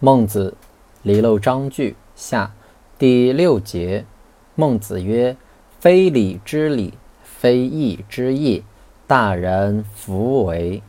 孟子离娄章句下第六节。孟子曰非礼之礼非义之义大人弗为。